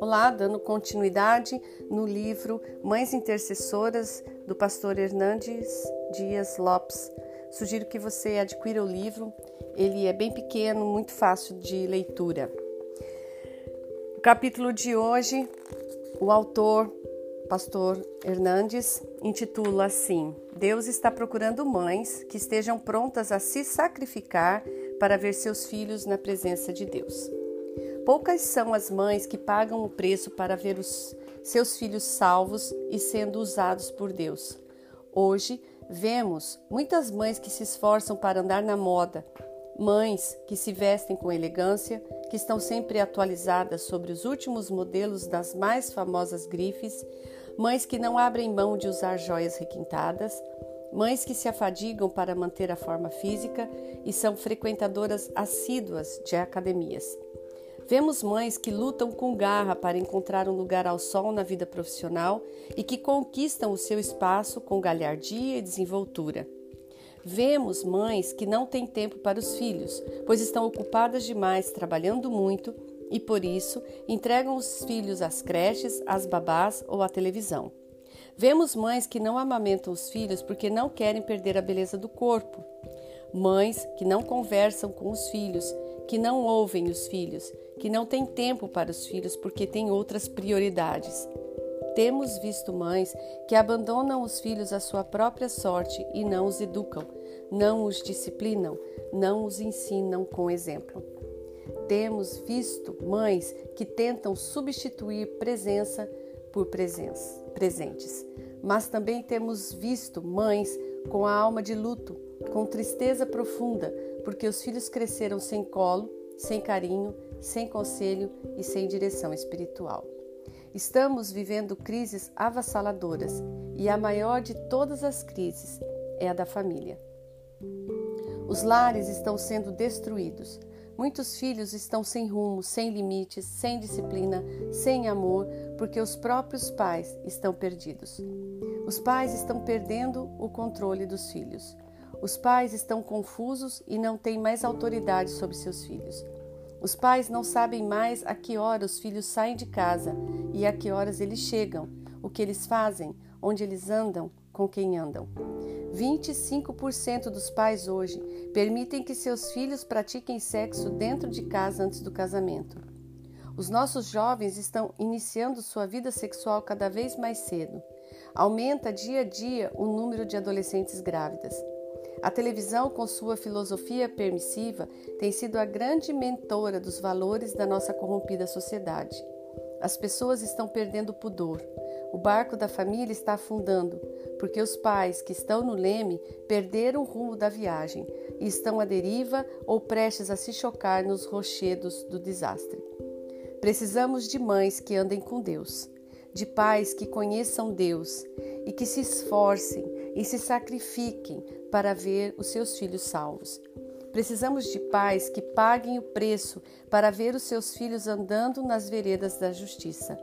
Olá, dando continuidade no livro Mães Intercessoras do pastor Hernandes Dias Lopes. Sugiro que você adquira o livro, ele é bem pequeno, muito fácil de leitura. O capítulo de hoje, o autor, pastor Hernandes, intitula assim: Deus está procurando mães que estejam prontas a se sacrificar para ver seus filhos na presença de Deus. Poucas são as mães que pagam o preço para ver os seus filhos salvos e sendo usados por Deus. Hoje, vemos muitas mães que se esforçam para andar na moda, mães que se vestem com elegância, que estão sempre atualizadas sobre os últimos modelos das mais famosas grifes, mães que não abrem mão de usar joias requintadas, mães que se afadigam para manter a forma física e são frequentadoras assíduas de academias. Vemos mães que lutam com garra para encontrar um lugar ao sol na vida profissional e que conquistam o seu espaço com galhardia e desenvoltura. Vemos mães que não têm tempo para os filhos, pois estão ocupadas demais trabalhando muito e por isso entregam os filhos às creches, às babás ou à televisão. Vemos mães que não amamentam os filhos porque não querem perder a beleza do corpo. Mães que não conversam com os filhos, que não ouvem os filhos, que não têm tempo para os filhos porque têm outras prioridades. Temos visto mães que abandonam os filhos à sua própria sorte e não os educam, não os disciplinam, não os ensinam com exemplo. Temos visto mães que tentam substituir presença por presença, presentes, mas também temos visto mães com a alma de luto, com tristeza profunda, porque os filhos cresceram sem colo, sem carinho, sem conselho e sem direção espiritual. Estamos vivendo crises avassaladoras e a maior de todas as crises é a da família. Os lares estão sendo destruídos. Muitos filhos estão sem rumo, sem limites, sem disciplina, sem amor, porque os próprios pais estão perdidos. Os pais estão perdendo o controle dos filhos. Os pais estão confusos e não têm mais autoridade sobre seus filhos. Os pais não sabem mais a que hora os filhos saem de casa e a que horas eles chegam, o que eles fazem, onde eles andam, com quem andam. 25% dos pais hoje permitem que seus filhos pratiquem sexo dentro de casa antes do casamento. Os nossos jovens estão iniciando sua vida sexual cada vez mais cedo. Aumenta dia a dia o número de adolescentes grávidas. A televisão, com sua filosofia permissiva, tem sido a grande mentora dos valores da nossa corrompida sociedade. As pessoas estão perdendo o pudor. O barco da família está afundando, porque os pais que estão no leme perderam o rumo da viagem e estão à deriva ou prestes a se chocar nos rochedos do desastre. Precisamos de mães que andem com Deus, de pais que conheçam Deus e que se esforcem e se sacrifiquem para ver os seus filhos salvos. Precisamos de pais que paguem o preço para ver os seus filhos andando nas veredas da justiça.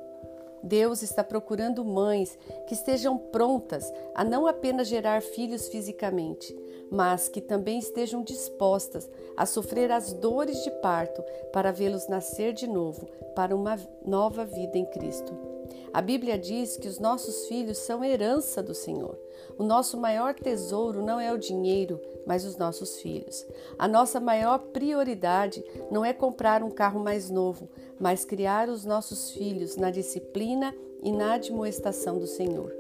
Deus está procurando mães que estejam prontas a não apenas gerar filhos fisicamente, mas que também estejam dispostas a sofrer as dores de parto para vê-los nascer de novo para uma nova vida em Cristo. A Bíblia diz que os nossos filhos são herança do Senhor. O nosso maior tesouro não é o dinheiro, mas os nossos filhos. A nossa maior prioridade não é comprar um carro mais novo, mas criar os nossos filhos na disciplina e na admoestação do Senhor.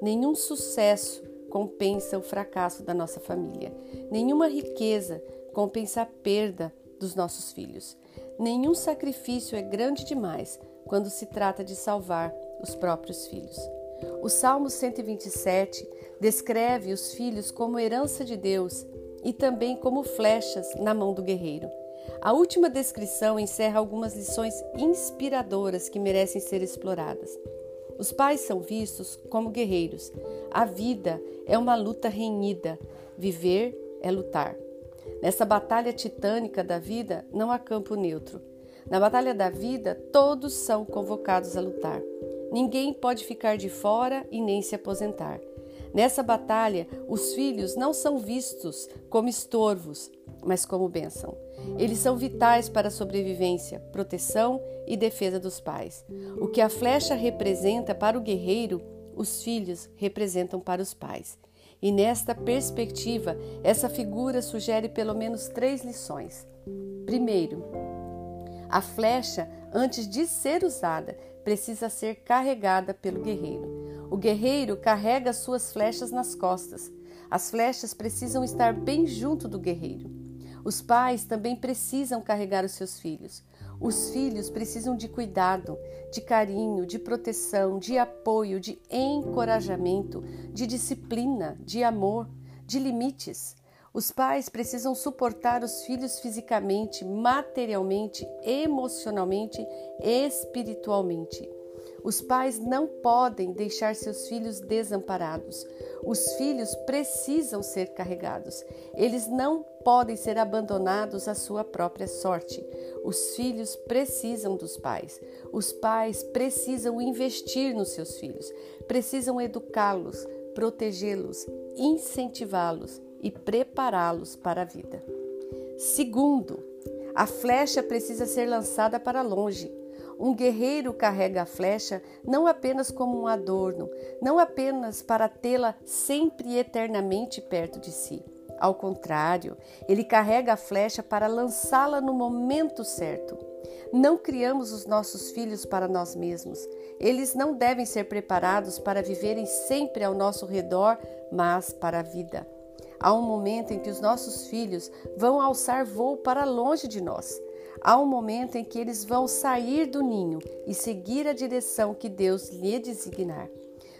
Nenhum sucesso compensa o fracasso da nossa família. Nenhuma riqueza compensa a perda dos nossos filhos. Nenhum sacrifício é grande demais quando se trata de salvar os próprios filhos. O Salmo 127 descreve os filhos como herança de Deus e também como flechas na mão do guerreiro. A última descrição encerra algumas lições inspiradoras que merecem ser exploradas. Os pais são vistos como guerreiros. A vida é uma luta renhida. Viver é lutar. Nessa batalha titânica da vida não há campo neutro. Na batalha da vida, todos são convocados a lutar. Ninguém pode ficar de fora e nem se aposentar. Nessa batalha, os filhos não são vistos como estorvos. mas como bênção. Eles são vitais para a sobrevivência, proteção e defesa dos pais. O que a flecha representa para o guerreiro, os filhos representam para os pais. E nesta perspectiva, essa figura sugere pelo menos três lições. Primeiro, a flecha, antes de ser usada, precisa ser carregada pelo guerreiro. O guerreiro carrega suas flechas nas costas. As flechas precisam estar bem junto do guerreiro. Os pais também precisam carregar os seus filhos. Os filhos precisam de cuidado, de carinho, de proteção, de apoio, de encorajamento, de disciplina, de amor, de limites. Os pais precisam suportar os filhos fisicamente, materialmente, emocionalmente, espiritualmente. Os pais não podem deixar seus filhos desamparados. Os filhos precisam ser carregados. Eles não podem ser abandonados à sua própria sorte. Os filhos precisam dos pais. Os pais precisam investir nos seus filhos, precisam educá-los, protegê-los, incentivá-los e prepará-los para a vida. Segundo, a flecha precisa ser lançada para longe. Um guerreiro carrega a flecha não apenas como um adorno, não apenas para tê-la sempre e eternamente perto de si. Ao contrário, ele carrega a flecha para lançá-la no momento certo. Não criamos os nossos filhos para nós mesmos. Eles não devem ser preparados para viverem sempre ao nosso redor, mas para a vida. Há um momento em que os nossos filhos vão alçar voo para longe de nós. Há um momento em que eles vão sair do ninho e seguir a direção que Deus lhe designar.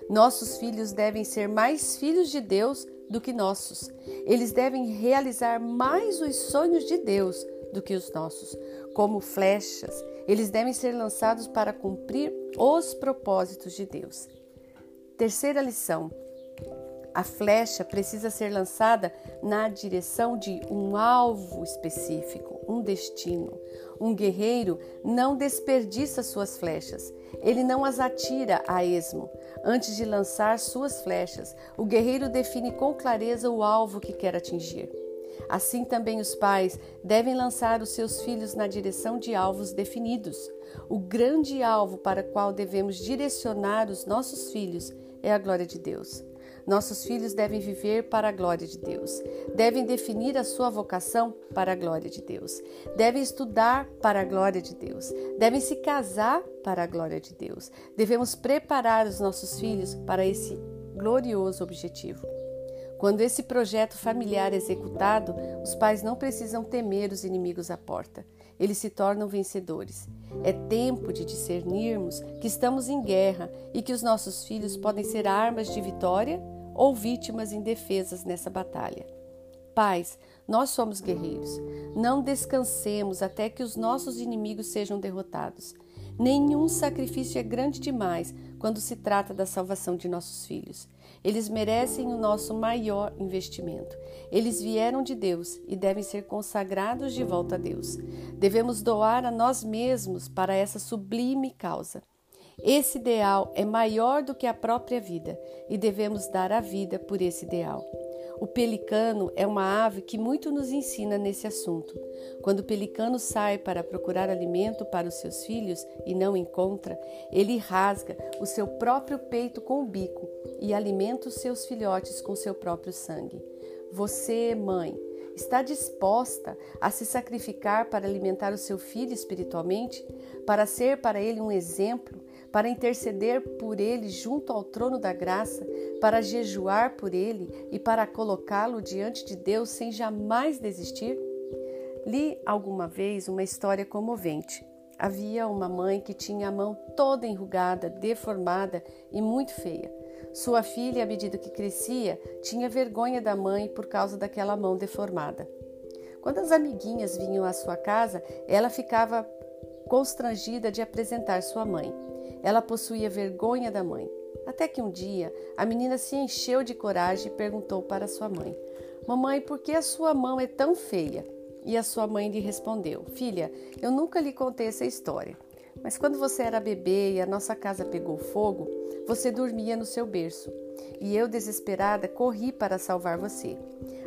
Nossos filhos devem ser mais filhos de Deus do que nossos. Eles devem realizar mais os sonhos de Deus do que os nossos. Como flechas, eles devem ser lançados para cumprir os propósitos de Deus. Terceira lição: a flecha precisa ser lançada na direção de um alvo específico, um destino. Um guerreiro não desperdiça suas flechas, ele não as atira a esmo. Antes de lançar suas flechas, o guerreiro define com clareza o alvo que quer atingir. Assim também os pais devem lançar os seus filhos na direção de alvos definidos. O grande alvo para o qual devemos direcionar os nossos filhos é a glória de Deus. Nossos filhos devem viver para a glória de Deus, devem definir a sua vocação para a glória de Deus, devem estudar para a glória de Deus, devem se casar para a glória de Deus. Devemos preparar os nossos filhos para esse glorioso objetivo. Quando esse projeto familiar é executado, os pais não precisam temer os inimigos à porta. Eles se tornam vencedores. É tempo de discernirmos que estamos em guerra e que os nossos filhos podem ser armas de vitória ou vítimas indefesas nessa batalha. Pais, nós somos guerreiros. Não descansemos até que os nossos inimigos sejam derrotados. Nenhum sacrifício é grande demais quando se trata da salvação de nossos filhos. Eles merecem o nosso maior investimento. Eles vieram de Deus e devem ser consagrados de volta a Deus. Devemos doar a nós mesmos para essa sublime causa. Esse ideal é maior do que a própria vida e devemos dar a vida por esse ideal. O pelicano é uma ave que muito nos ensina nesse assunto. Quando o pelicano sai para procurar alimento para os seus filhos e não encontra, ele rasga o seu próprio peito com o bico e alimenta os seus filhotes com seu próprio sangue. Você, mãe, está disposta a se sacrificar para alimentar o seu filho espiritualmente, para ser para ele um exemplo para interceder por ele junto ao trono da graça, para jejuar por ele e para colocá-lo diante de Deus sem jamais desistir? Li alguma vez uma história comovente. Havia uma mãe que tinha a mão toda enrugada, deformada e muito feia. Sua filha, à medida que crescia, tinha vergonha da mãe por causa daquela mão deformada. Quando as amiguinhas vinham à sua casa, ela ficava constrangida de apresentar sua mãe. Ela possuía vergonha da mãe. Até que um dia a menina se encheu de coragem e perguntou para sua mãe: Mamãe, por que a sua mão é tão feia? E a sua mãe lhe respondeu: Filha, eu nunca lhe contei essa história. Mas quando você era bebê e a nossa casa pegou fogo, você dormia no seu berço. E eu, desesperada, corri para salvar você.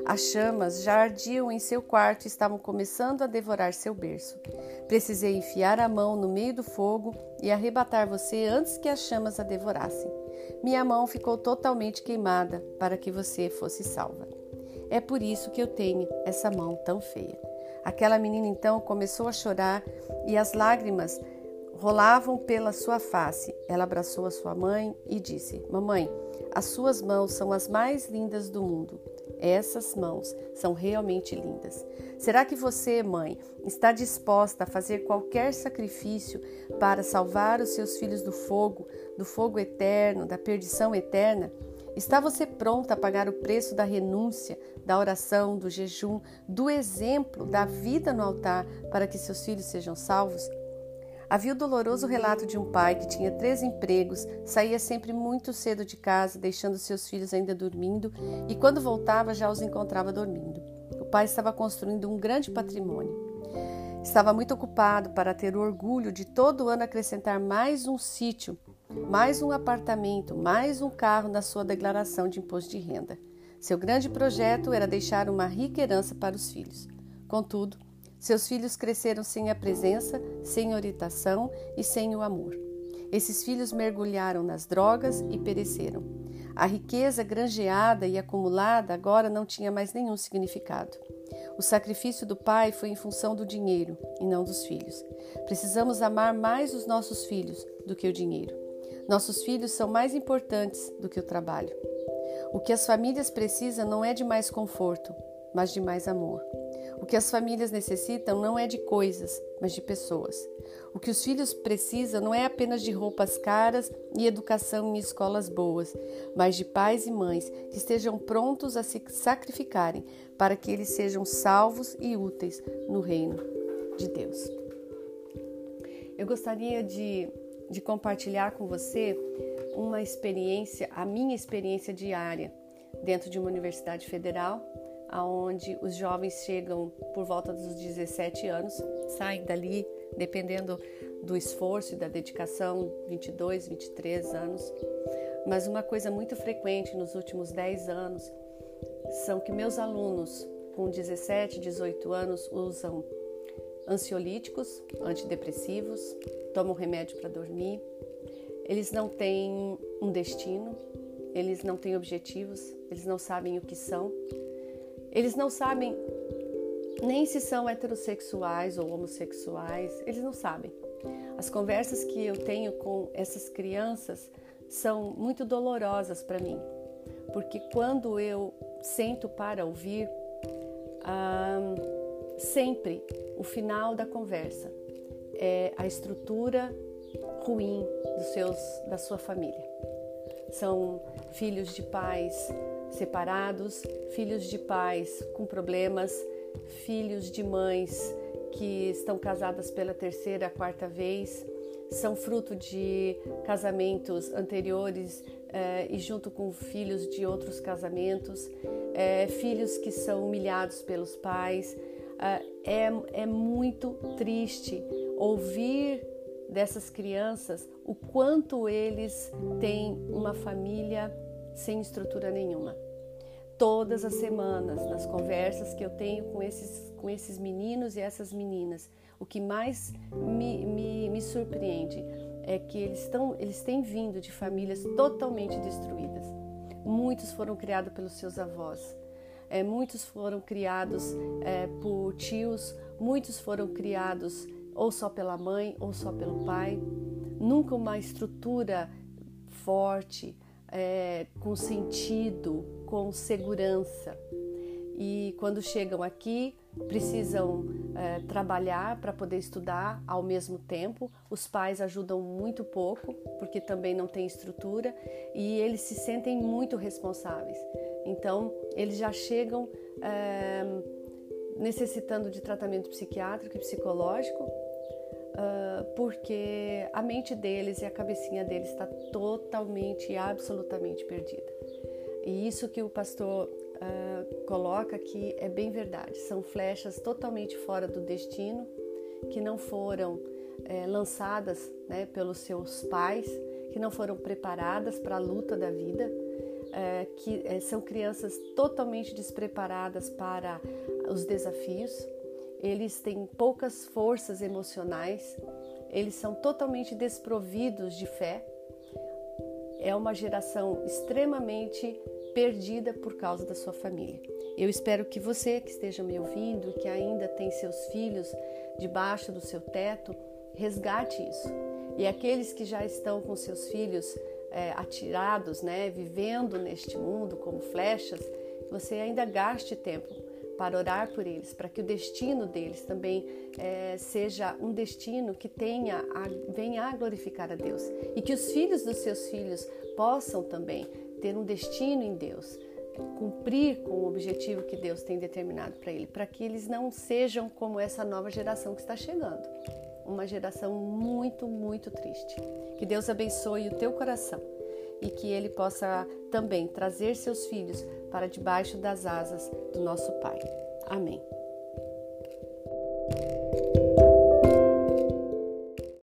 As chamas já ardiam em seu quarto e estavam começando a devorar seu berço. Precisei enfiar a mão no meio do fogo e arrebatar você antes que as chamas a devorassem. Minha mão ficou totalmente queimada para que você fosse salva. É por isso que eu tenho essa mão tão feia. Aquela menina então começou a chorar e as lágrimas rolavam pela sua face. Ela abraçou a sua mãe e disse: Mamãe, as suas mãos são as mais lindas do mundo. Essas mãos são realmente lindas. Será que você, mãe, está disposta a fazer qualquer sacrifício para salvar os seus filhos do fogo, do fogo eterno, da perdição eterna? Está você pronta a pagar o preço da renúncia, da oração, do jejum, do exemplo, da vida no altar para que seus filhos sejam salvos? Havia o doloroso relato de um pai que tinha três empregos, saía sempre muito cedo de casa, deixando seus filhos ainda dormindo, e quando voltava já os encontrava dormindo. O pai estava construindo um grande patrimônio. Estava muito ocupado para ter o orgulho de todo ano acrescentar mais um sítio, mais um apartamento, mais um carro na sua declaração de imposto de renda. Seu grande projeto era deixar uma rica herança para os filhos. Contudo, seus filhos cresceram sem a presença, sem orientação e sem o amor. Esses filhos mergulharam nas drogas e pereceram. A riqueza granjeada e acumulada agora não tinha mais nenhum significado. O sacrifício do pai foi em função do dinheiro e não dos filhos. Precisamos amar mais os nossos filhos do que o dinheiro. Nossos filhos são mais importantes do que o trabalho. O que as famílias precisam não é de mais conforto, mas de mais amor. O que as famílias necessitam não é de coisas, mas de pessoas. O que os filhos precisam não é apenas de roupas caras e educação em escolas boas, mas de pais e mães que estejam prontos a se sacrificarem para que eles sejam salvos e úteis no reino de Deus. Eu gostaria de, de compartilhar com você uma experiência, a minha experiência diária dentro de uma universidade federal aonde os jovens chegam por volta dos 17 anos, saem dali, dependendo do esforço e da dedicação, 22, 23 anos. Mas uma coisa muito frequente nos últimos 10 anos são que meus alunos com 17, 18 anos usam ansiolíticos, antidepressivos, tomam remédio para dormir. Eles não têm um destino, eles não têm objetivos, eles não sabem o que são, eles não sabem nem se são heterossexuais ou homossexuais, eles não sabem. As conversas que eu tenho com essas crianças são muito dolorosas para mim, porque quando eu sento para ouvir, ah, sempre o final da conversa é a estrutura ruim dos seus, da sua família. São filhos de pais separados, filhos de pais com problemas, filhos de mães que estão casadas pela terceira, quarta vez, são fruto de casamentos anteriores eh, e junto com filhos de outros casamentos, eh, filhos que são humilhados pelos pais. Eh, é, é muito triste ouvir dessas crianças o quanto eles têm uma família sem estrutura nenhuma. Todas as semanas, nas conversas que eu tenho com esses, com esses meninos e essas meninas, o que mais me, me, me surpreende é que eles, tão, eles têm vindo de famílias totalmente destruídas. Muitos foram criados pelos seus avós, é, muitos foram criados é, por tios, muitos foram criados ou só pela mãe ou só pelo pai. Nunca uma estrutura forte, é, com sentido, com segurança. E quando chegam aqui, precisam é, trabalhar para poder estudar ao mesmo tempo. Os pais ajudam muito pouco, porque também não tem estrutura, e eles se sentem muito responsáveis. Então, eles já chegam é, necessitando de tratamento psiquiátrico e psicológico uh, porque a mente deles e a cabecinha deles está totalmente e absolutamente perdida. E isso que o pastor uh, coloca aqui é bem verdade. São flechas totalmente fora do destino, que não foram é, lançadas né, pelos seus pais, que não foram preparadas para a luta da vida, é, que é, são crianças totalmente despreparadas para os desafios, eles têm poucas forças emocionais, eles são totalmente desprovidos de fé. É uma geração extremamente perdida por causa da sua família. Eu espero que você que esteja me ouvindo, que ainda tem seus filhos debaixo do seu teto, resgate isso. E aqueles que já estão com seus filhos é, atirados, né, vivendo neste mundo como flechas, você ainda gaste tempo para orar por eles, para que o destino deles também é, seja um destino que tenha a, venha a glorificar a Deus. E que os filhos dos seus filhos possam também ter um destino em Deus, cumprir com o objetivo que Deus tem determinado para ele, para que eles não sejam como essa nova geração que está chegando, uma geração muito, muito triste. Que Deus abençoe o teu coração e que ele possa também trazer seus filhos para debaixo das asas do nosso Pai. Amém.